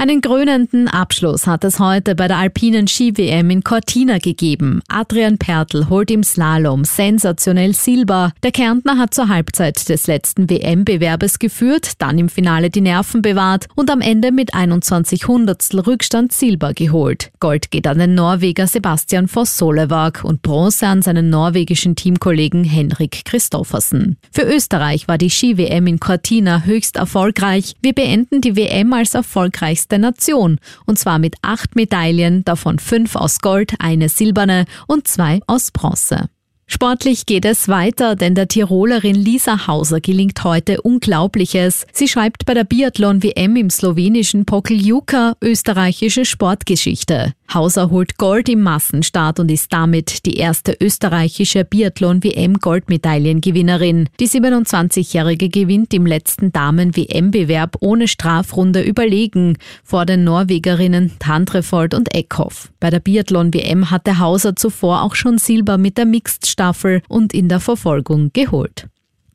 Einen krönenden Abschluss hat es heute bei der alpinen Ski-WM in Cortina gegeben. Adrian Pertl holt im Slalom sensationell Silber. Der Kärntner hat zur Halbzeit des letzten WM-Bewerbes geführt, dann im Finale die Nerven bewahrt und am Ende mit 21 Hundertstel Rückstand Silber geholt. Gold geht an den Norweger Sebastian Voss Solevag und Bronze an seinen norwegischen Teamkollegen Henrik Christoffersen. Für Österreich war die Ski-WM in Cortina höchst erfolgreich. Wir beenden die WM als erfolgreichste der Nation. Und zwar mit acht Medaillen, davon fünf aus Gold, eine silberne und zwei aus Bronze. Sportlich geht es weiter, denn der Tirolerin Lisa Hauser gelingt heute Unglaubliches. Sie schreibt bei der Biathlon-WM im slowenischen Pokljuka österreichische Sportgeschichte. Hauser holt Gold im Massenstart und ist damit die erste österreichische Biathlon-WM-Goldmedaillengewinnerin. Die 27-Jährige gewinnt im letzten Damen-WM-Bewerb ohne Strafrunde überlegen vor den Norwegerinnen Tandrevold und Eckhoff. Bei der Biathlon-WM hatte Hauser zuvor auch schon Silber mit der Mixed-Staffel und in der Verfolgung geholt.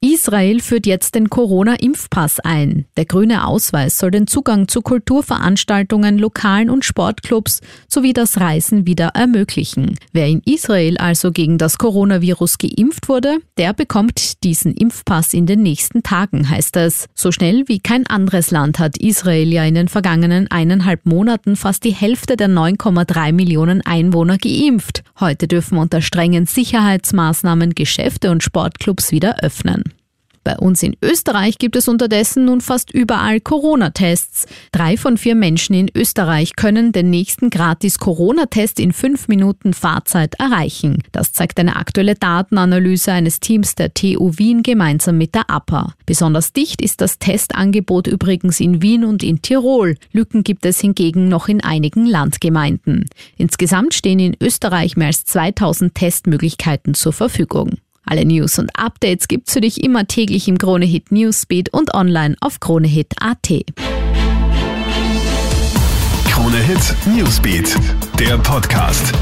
Israel führt jetzt den Corona-Impfpass ein. Der grüne Ausweis soll den Zugang zu Kulturveranstaltungen, Lokalen und Sportclubs sowie das Reisen wieder ermöglichen. Wer in Israel also gegen das Coronavirus geimpft wurde, der bekommt diesen Impfpass in den nächsten Tagen, heißt es. So schnell wie kein anderes Land hat Israel ja in den vergangenen eineinhalb Monaten fast die Hälfte der 9,3 Millionen Einwohner geimpft. Heute dürfen unter strengen Sicherheitsmaßnahmen Geschäfte und Sportclubs wieder öffnen. Bei uns in Österreich gibt es unterdessen nun fast überall Corona-Tests. Drei von vier Menschen in Österreich können den nächsten gratis Corona-Test in fünf Minuten Fahrzeit erreichen. Das zeigt eine aktuelle Datenanalyse eines Teams der TU Wien gemeinsam mit der APA. Besonders dicht ist das Testangebot übrigens in Wien und in Tirol. Lücken gibt es hingegen noch in einigen Landgemeinden. Insgesamt stehen in Österreich mehr als 2000 Testmöglichkeiten zur Verfügung. Alle News und Updates gibt's für dich immer täglich im Kronehit Newsbeat und online auf kronehit.at. Kronehit Newsbeat, der Podcast.